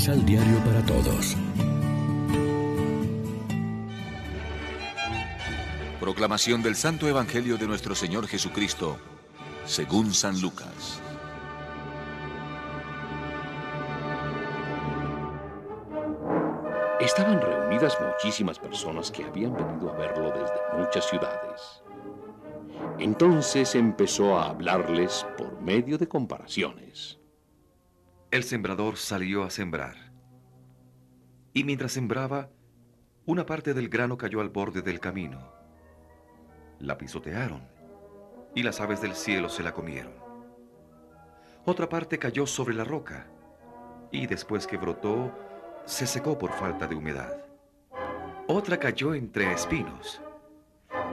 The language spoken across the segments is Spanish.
Misal Diario para Todos. Proclamación del Santo Evangelio de nuestro Señor Jesucristo, según San Lucas. Estaban reunidas muchísimas personas que habían venido a verlo desde muchas ciudades. Entonces empezó a hablarles por medio de comparaciones. El sembrador salió a sembrar. Y mientras sembraba, una parte del grano cayó al borde del camino. La pisotearon y las aves del cielo se la comieron. Otra parte cayó sobre la roca y después que brotó, se secó por falta de humedad. Otra cayó entre espinos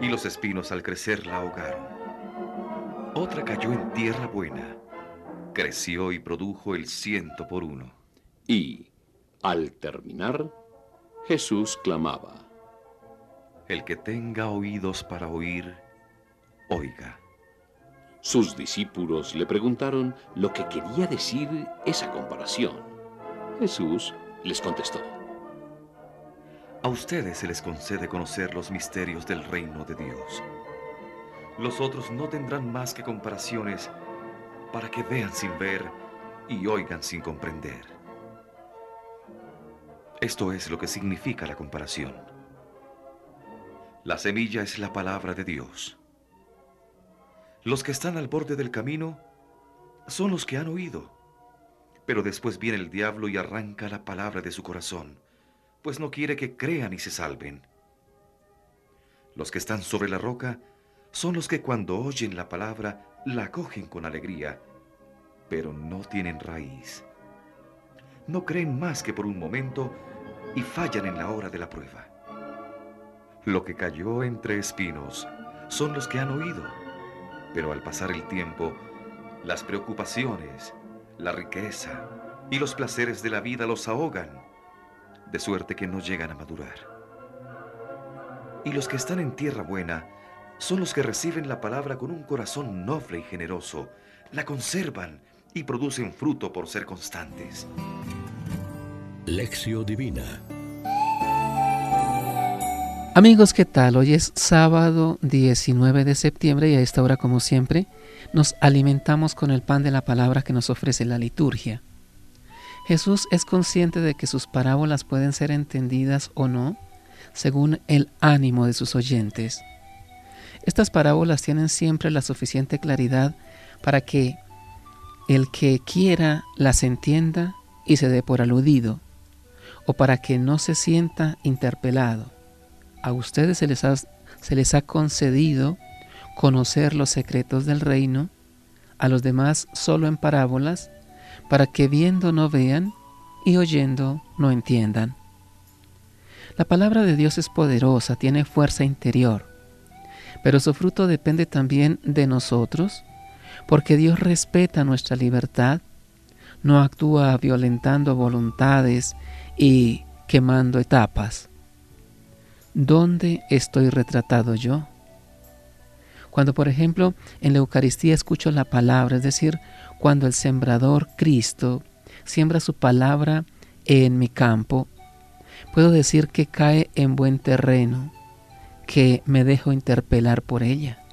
y los espinos al crecer la ahogaron. Otra cayó en tierra buena, creció y produjo el ciento por uno. Y, al terminar, Jesús clamaba, El que tenga oídos para oír, oiga. Sus discípulos le preguntaron lo que quería decir esa comparación. Jesús les contestó. A ustedes se les concede conocer los misterios del reino de Dios. Los otros no tendrán más que comparaciones para que vean sin ver y oigan sin comprender. Esto es lo que significa la comparación. La semilla es la palabra de Dios. Los que están al borde del camino son los que han oído, pero después viene el diablo y arranca la palabra de su corazón, pues no quiere que crean y se salven. Los que están sobre la roca son los que cuando oyen la palabra la acogen con alegría, pero no tienen raíz. No creen más que por un momento y fallan en la hora de la prueba. Lo que cayó entre espinos son los que han oído, pero al pasar el tiempo, las preocupaciones, la riqueza y los placeres de la vida los ahogan, de suerte que no llegan a madurar. Y los que están en tierra buena son los que reciben la palabra con un corazón noble y generoso, la conservan y producen fruto por ser constantes. Lección Divina Amigos, ¿qué tal? Hoy es sábado 19 de septiembre y a esta hora, como siempre, nos alimentamos con el pan de la palabra que nos ofrece la liturgia. Jesús es consciente de que sus parábolas pueden ser entendidas o no según el ánimo de sus oyentes. Estas parábolas tienen siempre la suficiente claridad para que el que quiera las entienda y se dé por aludido, o para que no se sienta interpelado. A ustedes se les, ha, concedido conocer los secretos del reino, a los demás solo en parábolas, para que viendo no vean y oyendo no entiendan. La palabra de Dios es poderosa, tiene fuerza interior, pero su fruto depende también de nosotros, porque Dios respeta nuestra libertad, no actúa violentando voluntades y quemando etapas. ¿Dónde estoy retratado yo? Cuando, por ejemplo, en la Eucaristía escucho la palabra, es decir, cuando el sembrador Cristo siembra su palabra en mi campo, puedo decir que cae en buen terreno, que me dejo interpelar por ella.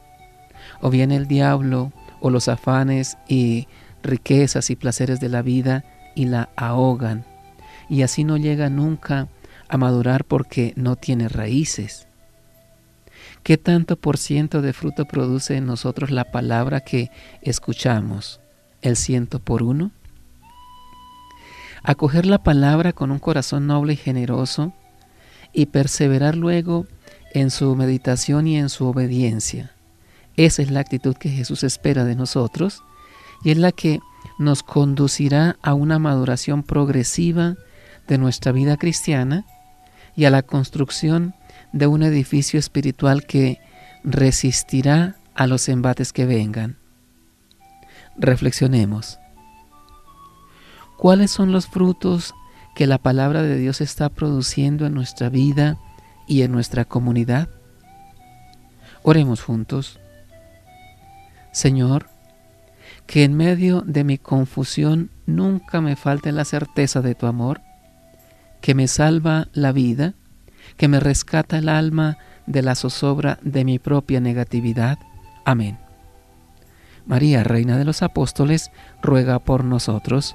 O bien el diablo o los afanes y riquezas y placeres de la vida y la ahogan, y así no llega nunca a madurar porque no tiene raíces. ¿Qué tanto por ciento de fruto produce en nosotros la palabra que escuchamos? ¿El ciento por uno? Acoger la palabra con un corazón noble y generoso y perseverar luego en su meditación y en su obediencia. Esa es la actitud que Jesús espera de nosotros y es la que nos conducirá a una maduración progresiva de nuestra vida cristiana y a la construcción de un edificio espiritual que resistirá a los embates que vengan. Reflexionemos. ¿Cuáles son los frutos que la palabra de Dios está produciendo en nuestra vida y en nuestra comunidad? Oremos juntos. Señor, que en medio de mi confusión nunca me falte la certeza de tu amor, que me salva la vida, que me rescata el alma de la zozobra de mi propia negatividad. Amén. María, Reina de los Apóstoles, ruega por nosotros.